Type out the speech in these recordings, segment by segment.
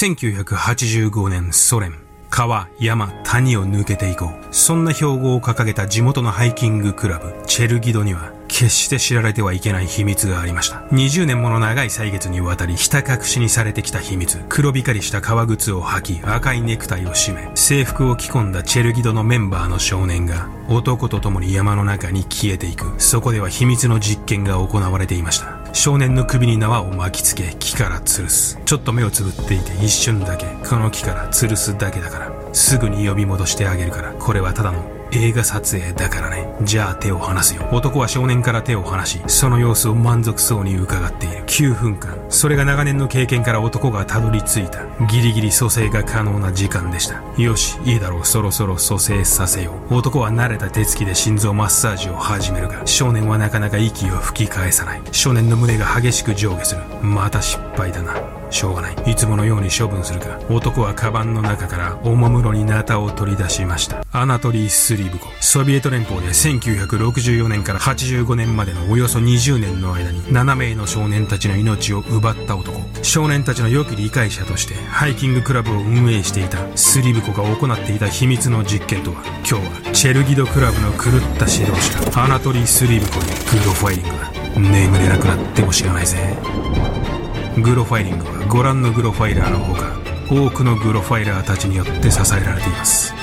1985年ソ連。川、山、谷を抜けていこう。そんな標語を掲げた地元のハイキングクラブ、チェルギドには、決して知られてはいけない秘密がありました。20年もの長い歳月にわたり、ひた隠しにされてきた秘密。黒光りした革靴を履き、赤いネクタイを締め、制服を着込んだチェルギドのメンバーの少年が、男と共に山の中に消えていく。そこでは秘密の実験が行われていました。少年の首に縄を巻きつけ、木から吊るす。ちょっと目をつぶっていて一瞬だけ、この木から吊るすだけだから。すぐに呼び戻してあげるから。これはただの映画撮影だからね。じゃあ手を離すよ。男は少年から手を離し、その様子を満足そうに伺っている。9分間。それが長年の経験から男がたどり着いた。ギリギリ蘇生が可能な時間でした。よし、いいだろう。そろそろ蘇生させよう。男は慣れた手つきで心臓マッサージを始めるが、少年はなかなか息を吹き返さない。少年の胸が激しく上下する。また失敗だな。しょうがない。いつものように処分するか。男はカバンの中からおもむろにナタを取り出しました。アナトリー・スリブコ。ソビエト連邦で1964年から85年までのおよそ20年の間に7名の少年たちの命を奪った男。少年たちの良き理解者としてハイキングクラブを運営していたスリブコが行っていた秘密の実験とは今日はチェルギドクラブの狂った指導者アナトリー・スリブコにグロファイリングが眠れなくなっても知らないぜ。グロファイリングはご覧のグロファイラーのほか多くのグロファイラーたちによって支えられています。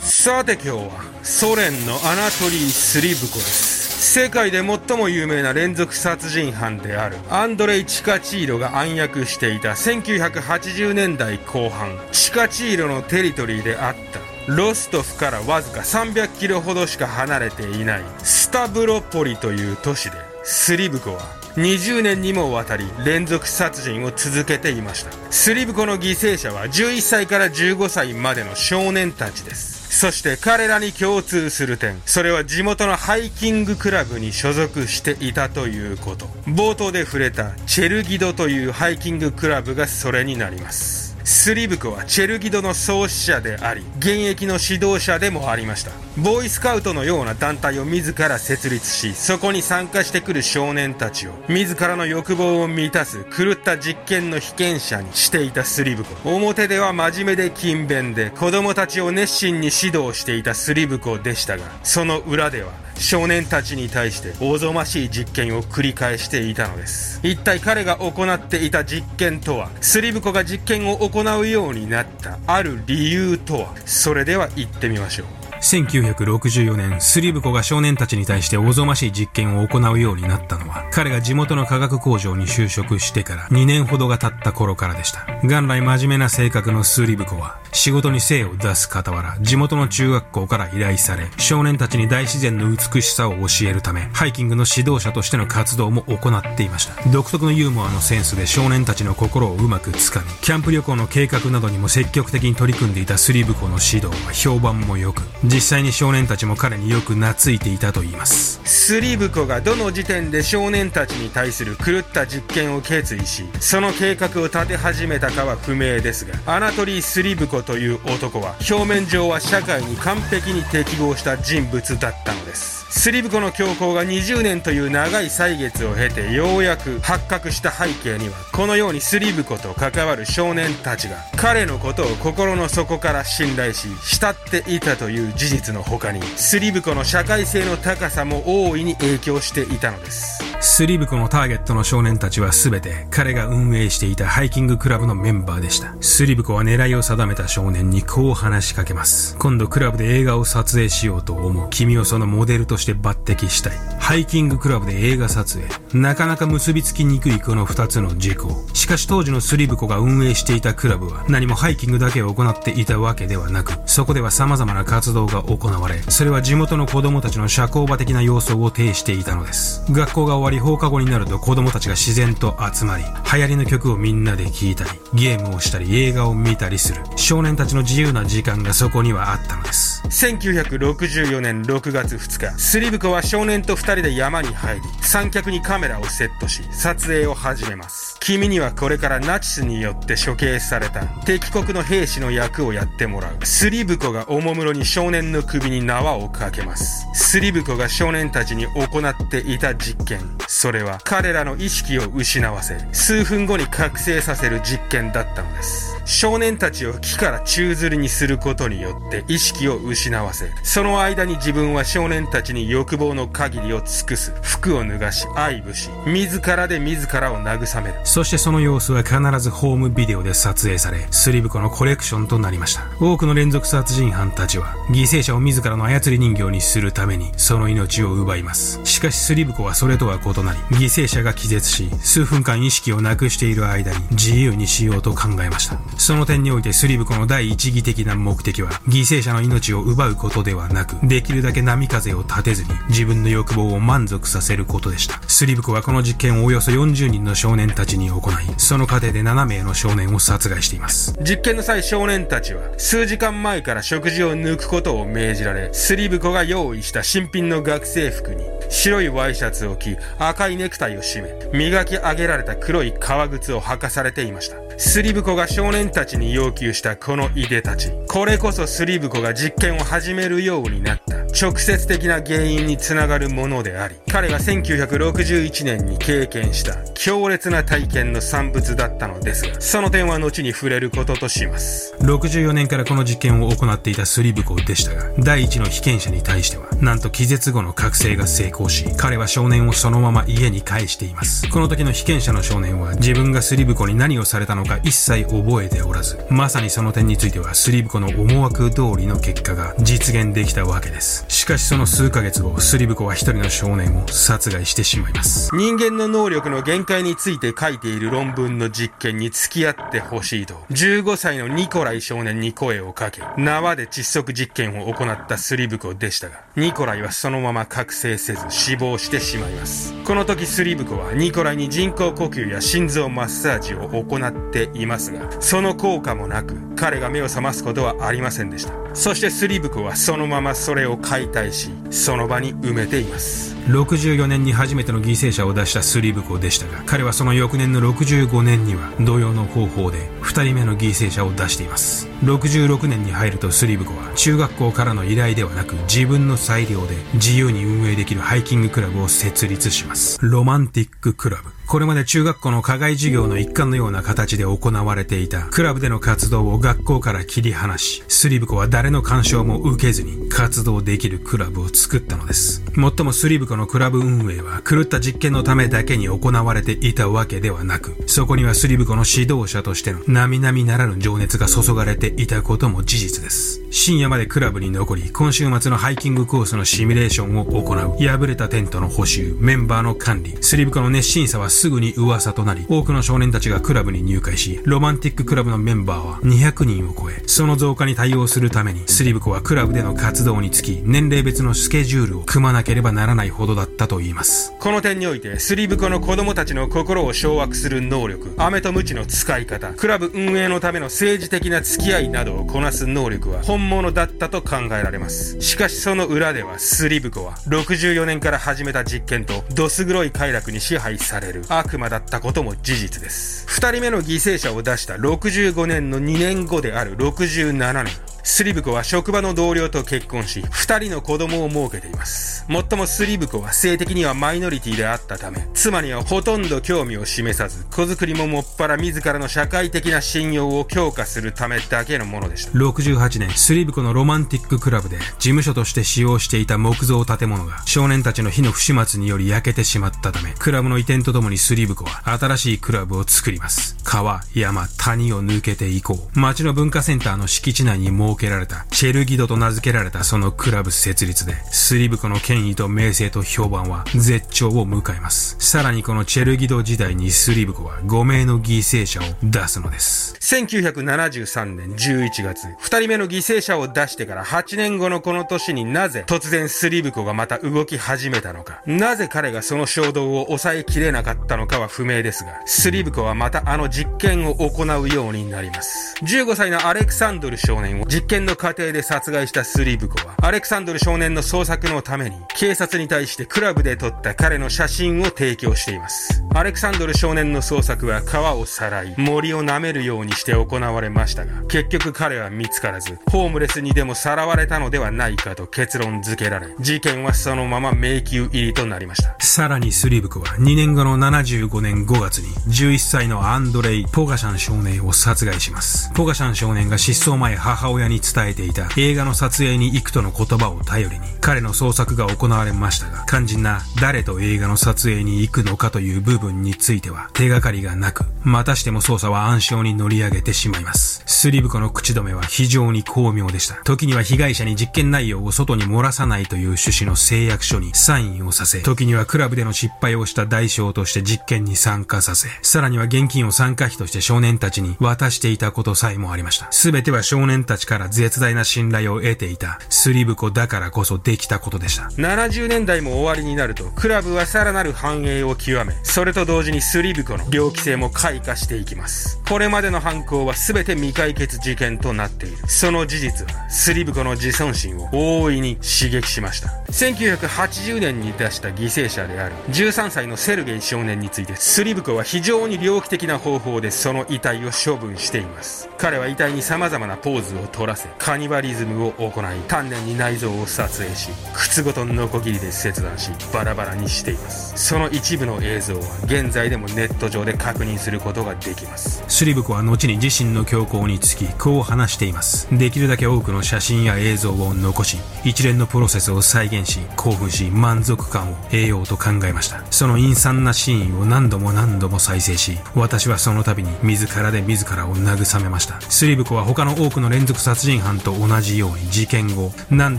さて今日はソ連のアナトリー・スリブコです。世界で最も有名な連続殺人犯であるアンドレイ・チカチーロが暗躍していた1980年代後半。チカチーロのテリトリーであった。ロストフからわずか300キロほどしか離れていないスタブロポリという都市でスリブコは20年にもわたり連続殺人を続けていましたスリブコの犠牲者は11歳から15歳までの少年たちですそして彼らに共通する点、それは地元のハイキングクラブに所属していたということ。冒頭で触れたチェルギドというハイキングクラブがそれになります。スリブコはチェルギドの創始者であり、現役の指導者でもありました。ボーイスカウトのような団体を自ら設立し、そこに参加してくる少年たちを、自らの欲望を満たす狂った実験の被験者にしていたスリブコ。表では真面目で勤勉で、子供たちを熱心に指導していたスリブコでしたが、その裏では、少年たちに対しておぞましい実験を繰り返していたのです。一体彼が行っていた実験とはスリブコが実験を行うようになったある理由とは。それでは行ってみましょう。1964年、スリブコが少年たちに対しておぞましい実験を行うようになったのは、彼が地元の化学工場に就職してから2年ほどが経った頃からでした。元来真面目な性格のスリブコは、仕事に精を出す傍ら、地元の中学校から依頼され、少年たちに大自然の美しさを教えるため、ハイキングの指導者としての活動も行っていました。独特のユーモアのセンスで少年たちの心をうまくつかみ、キャンプ旅行の計画などにも積極的に取り組んでいたスリブコの指導は評判も良く、実際に少年たちも彼によく懐いていたと言います。スリブコがどの時点で少年たちに対する狂った実験を決意しその計画を立て始めたかは不明ですがアナトリー・スリブコという男は表面上は社会に完璧に適合した人物だったのです。スリブコの強行が20年という長い歳月を経てようやく発覚した背景にはこのようにスリブコと関わる少年たちが彼のことを心の底から信頼し慕っていたという事事実の他にスリブコの社会性の高さも大いに影響していたのです。スリブコのターゲットの少年たちは全て彼が運営していたハイキングクラブのメンバーでしたスリブコは狙いを定めた少年にこう話しかけます今度クラブで映画を撮影しようと思う君をそのモデルとして抜擢したい。ハイキングクラブで映画撮影。なかなか結びつきにくいこの二つの事項。しかし当時のスリブコが運営していたクラブは何もハイキングだけを行っていたわけではなく、そこでは様々な活動が行われ、それは地元の子供たちの社交場的な様相を呈していたのです。学校が終わり放課後になると子供たちが自然と集まり、流行りの曲をみんなで聴いたり、ゲームをしたり映画を見たりする。少年たちの自由な時間がそこにはあったのです。1964年6月2日、スリブコは少年と二人で山に入り、三脚にカメラをセットし、撮影を始めます。君にはこれからナチスによって処刑された敵国の兵士の役をやってもらう。スリブコがおもむろに少年の首に縄をかけます。スリブコが少年たちに行っていた実験。それは彼らの意識を失わせ、数分後に覚醒させる実験だったのです。少年たちを木から宙吊りにすることによって意識を失わせ、その間に自分は少年たちに欲望の限りを尽くす、服を脱がし、愛撫し、自らで自らを慰める。そしてその様子は必ずホームビデオで撮影され、スリブコのコレクションとなりました。多くの連続殺人犯たちは、犠牲者を自らの操り人形にするために、その命を奪います。しかしスリブコはそれとは異となり、犠牲者が気絶し、数分間意識をなくしている間に自由にしようと考えました。その点においてスリブコの第一義的な目的は、犠牲者の命を奪うことではなく、できるだけ波風を立てずに自分の欲望を満足させることでした。スリブコはこの実験をおよそ40人の少年たちに行い、その過程で7名の少年を殺害しています。実験の際少年たちは、数時間前から食事を抜くことを命じられ、スリブコが用意した新品の学生服に、白いワイシャツを着、赤いネクタイを締め、磨き上げられた黒い革靴を履かされていました。スリブコが少年たちに要求したこのいでたち。これこそスリブコが実験を始めるようになった直接的な原因につながるものであり、彼が1961年に経験した強烈な体験の産物だったのですが、その点は後に触れることとします。64年からこの実験を行っていたスリブコでしたが、第一の被験者に対しては、なんと気絶後の覚醒が成功し、彼は少年をそのまま家に返しています。この時の被験者の少年は、自分がスリブコに何をされたのか一切覚えておらず、まさにその点についてはスリブコの思惑通りの結果が実現できたわけです。しかしその数ヶ月後、スリブコは一人の少年を殺害してしまいます。人間の能力の限界について書いている論文の実験に付き合ってほしいと、15歳のニコライ少年に声をかけ、縄で窒息実験を行ったスリブコでしたが、ニコライはそのまま覚醒せず死亡してしまいます。この時スリブコはニコライに人工呼吸や心臓マッサージを行っていますが、その効果もなく、彼が目を覚ますことはありませんでした。そしてスリブコはそのままそれを解体し、その場に埋めています。64年に初めての犠牲者を出したスリブコでしたが、彼はその翌年の65年には同様の方法で2人目の犠牲者を出しています。66年に入るとスリブコは中学校からの依頼ではなく自分の裁量で自由に運営できるハイキングクラブを設立します。ロマンティッククラブ。これまで中学校の課外授業の一環のような形で行われていたクラブでの活動を学校から切り離し、スリブコは誰の干渉も受けずに活動できるクラブを作ったのです。もっともスリブコのクラブ運営は狂った実験のためだけに行われていたわけではなく、そこにはスリブコの指導者としての並々ならぬ情熱が注がれていたことも事実です。深夜までクラブに残り、今週末のハイキングコースのシミュレーションを行う、破れたテントの補修、メンバーの管理、スリブコの熱心さはすぐに噂となり、多くの少年たちがクラブに入会し、ロマンティッククラブのメンバーは200人を超え、その増加に対応するために、スリブコはクラブでの活動につき、年齢別のスケジュールを組まなければならないほどだったと言います。この点において、スリブコの子供たちの心を掌握する能力、飴と鞭の使い方、クラブ運営のための政治的な付き合いなどをこなす能力は本物だったと考えられます。しかしその裏では、スリブコは64年から始めた実験と、どす黒い快楽に支配される悪魔だったことも事実です。2人目の犠牲者を出した65年の2年後である67年。スリブコは職場の同僚と結婚し、二人の子供を設けています。もっともスリブコは性的にはマイノリティであったため、妻にはほとんど興味を示さず、子作りももっぱら自らの社会的な信用を強化するためだけのものでした。68年、スリブコのロマンティッククラブで事務所として使用していた木造建物が少年たちの火の不始末により焼けてしまったため、クラブの移転とともにスリブコは新しいクラブを作ります。川、山、谷を抜けていこう。町の文化センターの敷地内に設けられたチェルギドと名付けられたそのクラブ設立で、スリブコの権威と名声と評判は絶頂を迎えます。さらにこのチェルギド時代にスリブコは5名の犠牲者を出すのです。1973年11月、2人目の犠牲者を出してから8年後のこの年になぜ突然スリブコがまた動き始めたのか、なぜ彼がその衝動を抑えきれなかったのかは不明ですが、スリブコはまたあの実験を行うようになります。15歳のアレクサンドル少年を実実験の過程で殺害したスリーブコは、アレクサンドル少年の捜索のために、警察に対してクラブで撮った彼の写真を提供しています。アレクサンドル少年の捜索は川をさらい、森を舐めるようにして行われましたが、結局彼は見つからず、ホームレスにでもさらわれたのではないかと結論付けられ、事件はそのまま迷宮入りとなりました。さらにスリーブコは2年後の75年5月に11歳のアンドレイ・ポガシャン少年を殺害します。ポガシャン少年が失踪前母親にに伝えていた映画の撮影に行くとの言葉を頼りに、彼の捜索が行われましたが、肝心な誰と映画の撮影に行くのかという部分については手がかりがなく、またしても捜査は暗礁に乗り上げてしまいます。スリブコの口止めは非常に巧妙でした。時には被害者に実験内容を外に漏らさないという趣旨の誓約書にサインをさせ、時にはクラブでの失敗をした代償として実験に参加させ、さらには現金を参加費として少年たちに渡していたことさえもありました。すべては少年たちから絶大な信頼を得ていたスリブコだからこそできたことでした。70年代も終わりになると、クラブはさらなる繁栄を極め、それと同時にスリブコの猟奇性も開花していきます。これまでの犯行は全て未解決事件となっている。その事実は、スリブコの自尊心を大いに刺激しました。1980年に出した犠牲者である13歳のセルゲイ少年について、スリブコは非常に猟奇的な方法でその遺体を処分しています。彼は遺体に様々なポーズを取らせ、カニバリズムを行い、丹念に内臓を撮影し、靴ごとノコギリで切断し、バラバラにしています。その一部の映像は現在でもネット上で確認することができます。スリブコは後に自身の強行につき、こう話しています。できるだけ多くの写真や映像を残し、一連のプロセスを再現し、興奮し、満足感を得ようと考えました。その陰惨なシーンを何度も何度も再生し、私はその度に自らで自らを慰めました。スリブコは他の多くの連続殺人犯と同じように事件後、何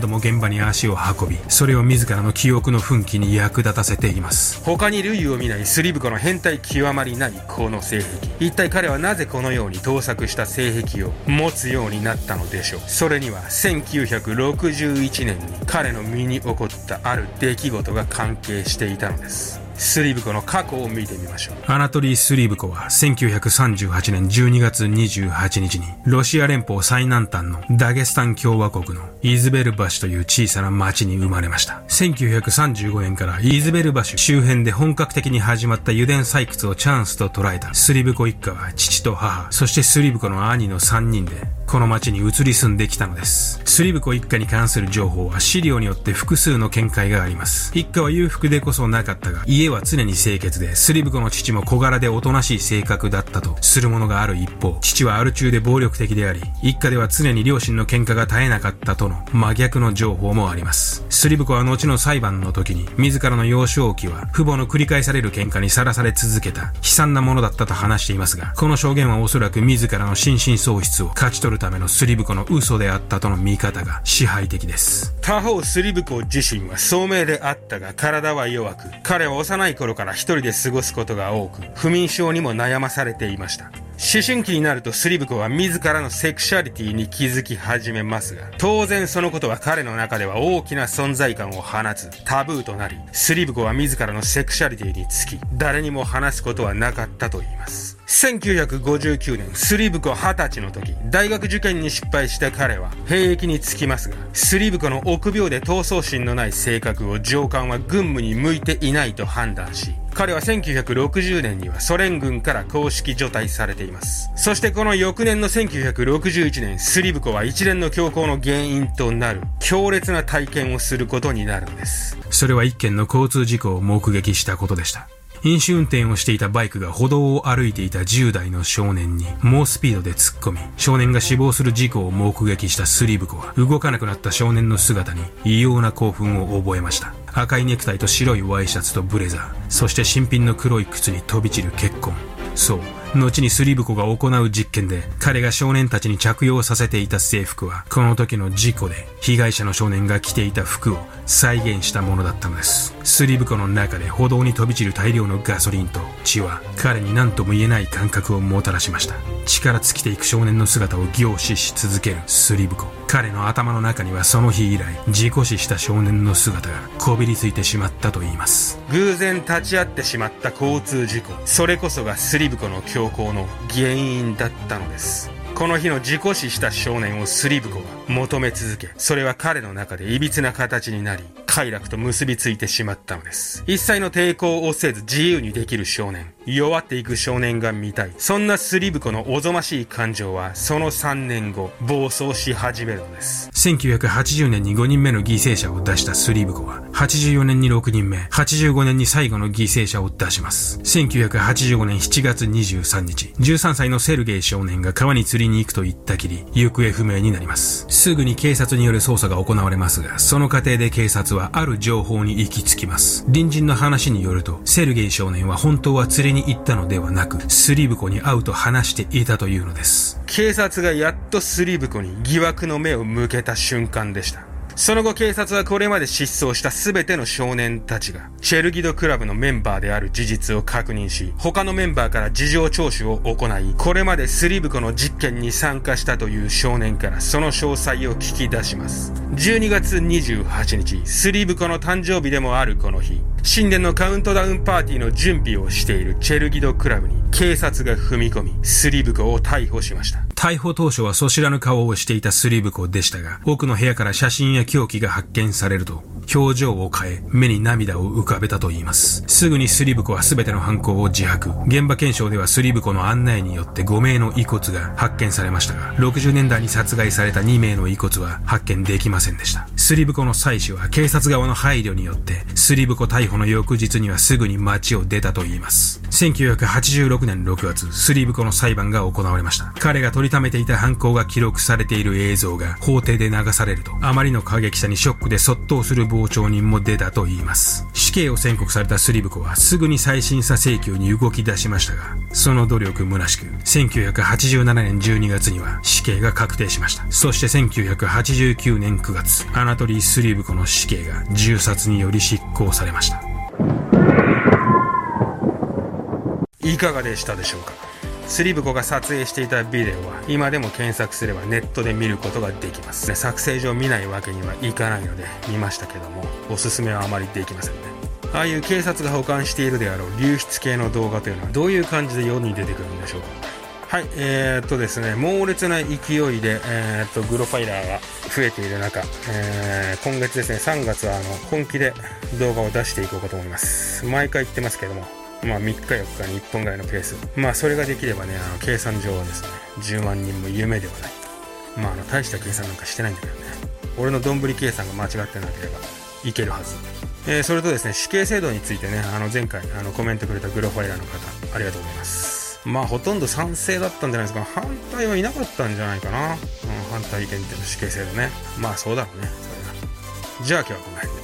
度も現場に足を運び、それを自らの記憶の奮起に役立たせています。他に類を見ないスリブコの変態極まりないこの性癖。一体彼はなぜこのように盗作した性癖を持つようになったのでしょう。それには1961年に彼の身に起起こったある出来事が関係していたのです。スリブコの過去を見てみましょう。アナトリー・スリブコは1938年12月28日にロシア連邦最南端のダゲスタン共和国のイズベル橋という小さな町に生まれました。1935年からイズベル橋周辺で本格的に始まった油田採掘をチャンスと捉えたスリブコ一家は父と母、そしてスリブコの兄の3人でこの町に移り住んできたのです。スリブコ一家に関する情報は資料によって複数の見解があります。一家は裕福でこそなかったが、家は常に清潔で、スリブコの父も小柄でおとなしい性格だったとするものがある一方、父はアル中で暴力的であり、一家では常に両親の喧嘩が絶えなかったとの真逆の情報もあります。スリブコは後の裁判の時に、自らの幼少期は父母の繰り返される喧嘩にさらされ続けた悲惨なものだったと話していますが、この証言はおそらく自らの心神喪失を勝ち取るるためのスリブコの嘘であったとの見方が支配的です。他方スリブコ自身は聡明であったが体は弱く、彼は幼い頃から一人で過ごすことが多く、不眠症にも悩まされていました。思春期になるとスリブコは自らのセクシャリティに気づき始めますが、当然そのことは彼の中では大きな存在感を放つタブーとなり、スリブコは自らのセクシャリティにつき、誰にも話すことはなかったと言います。1959年、スリブコ20歳の時、大学受験に失敗した彼は兵役に就きますが、スリブコの臆病で闘争心のない性格を上官は軍務に向いていないと判断し、彼は1960年にはソ連軍から公式除隊されています。そしてこの翌年の1961年、スリブコは一連の強行の原因となる強烈な体験をすることになるんです。それは一件の交通事故を目撃したことでした。飲酒運転をしていたバイクが歩道を歩いていた10代の少年に猛スピードで突っ込み、少年が死亡する事故を目撃したスリブコは動かなくなった少年の姿に異様な興奮を覚えました。赤いネクタイと白いワイシャツとブレザー、そして新品の黒い靴に飛び散る血痕。そう、後にスリブコが行う実験で、彼が少年たちに着用させていた制服は、この時の事故で、被害者の少年が着ていた服を再現したものだったのです。スリブコの中で歩道に飛び散る大量のガソリンと血は、彼に何とも言えない感覚をもたらしました。力尽きていく少年の姿を凝視し続けるスリブコ。彼の頭の中にはその日以来、事故死した少年の姿がこびりついてしまったと言います。偶然立ち会ってしまった交通事故。それこそがスリブコの強行の原因だったのですこの日の事故死した少年をスリブコは求め続け、それは彼の中で歪な形になり、快楽と結びついてしまったのです。一切の抵抗をせず自由にできる少年。弱っていく少年が見たい。そんなスリブコのおぞましい感情は、その3年後、暴走し始めるのです。1980年に5人目の犠牲者を出したスリブコは、84年に6人目、85年に最後の犠牲者を出します。1985年7月23日、13歳のセルゲイ少年が川に釣りに行くと言ったきり、行方不明になります。すぐに警察による捜査が行われますが、その過程で警察はある情報に行き着きます。隣人の話によると、セルゲイ少年は本当は連れに行ったのではなく、スリブコに会うと話していたというのです。警察がやっとスリブコに疑惑の目を向けた瞬間でした。その後警察はこれまで失踪した全ての少年たちが、チェルギドクラブのメンバーである事実を確認し、他のメンバーから事情聴取を行い、これまでスリブコの実験に参加したという少年からその詳細を聞き出します。12月28日、スリブコの誕生日でもあるこの日、新年のカウントダウンパーティーの準備をしているチェルギドクラブに警察が踏み込み、スリブコを逮捕しました。逮捕当初はそ知らぬ顔をしていたスリブコでしたが、奥の部屋から写真や凶器が発見されると、表情を変え、目に涙を浮かべたと言います。すぐにスリブコは全ての犯行を自白。現場検証ではスリブコの案内によって5名の遺骨が発見されましたが、60年代に殺害された2名の遺骨は発見できませんでした。スリブコの妻子は警察側の配慮によって、スリブコ逮捕の翌日にはすぐに街を出たと言います。1986年6月、スリブコの裁判が行われました。彼が取りためていた犯行が記録されている映像が法廷で流されると、あまりの過激さにショックで卒倒する傍聴人も出たと言います。死刑を宣告されたスリブコはすぐに再審査請求に動き出しましたが、その努力虚しく、1987年12月には死刑が確定しました。そして1989年9月、アナトリー・スリブコの死刑が銃殺により執行されました。いかがでしたでしょうか？スリブコが撮影していたビデオは今でも検索すればネットで見ることができます、ね、作成上見ないわけにはいかないので見ましたけどもおすすめはあまりできませんね。ああいう警察が保管しているであろう流出系の動画というのはどういう感じで世に出てくるんでしょうか。はい、えー、っとですね、猛烈な勢いで、えー、っと、グロファイラーが増えている中、えー、今月ですね、3月はあの本気で動画を出していこうかと思います。毎回言ってますけども、まあ、3日4日に1本ぐらいのペース。まあ、それができればね、あの、計算上はですね、10万人も夢ではない。まあ、あの、大した計算なんかしてないんだけどね。俺の丼計算が間違ってなければ、いけるはず。えー、それとですね、死刑制度についてね、あの、前回、あの、コメントくれたグロファイラーの方、ありがとうございます。まあ、ほとんど賛成だったんじゃないですか。反対はいなかったんじゃないかな。うん、反対意見っていうの死刑制度ね。まあ、そうだろうね。それはじゃあ今日はこの辺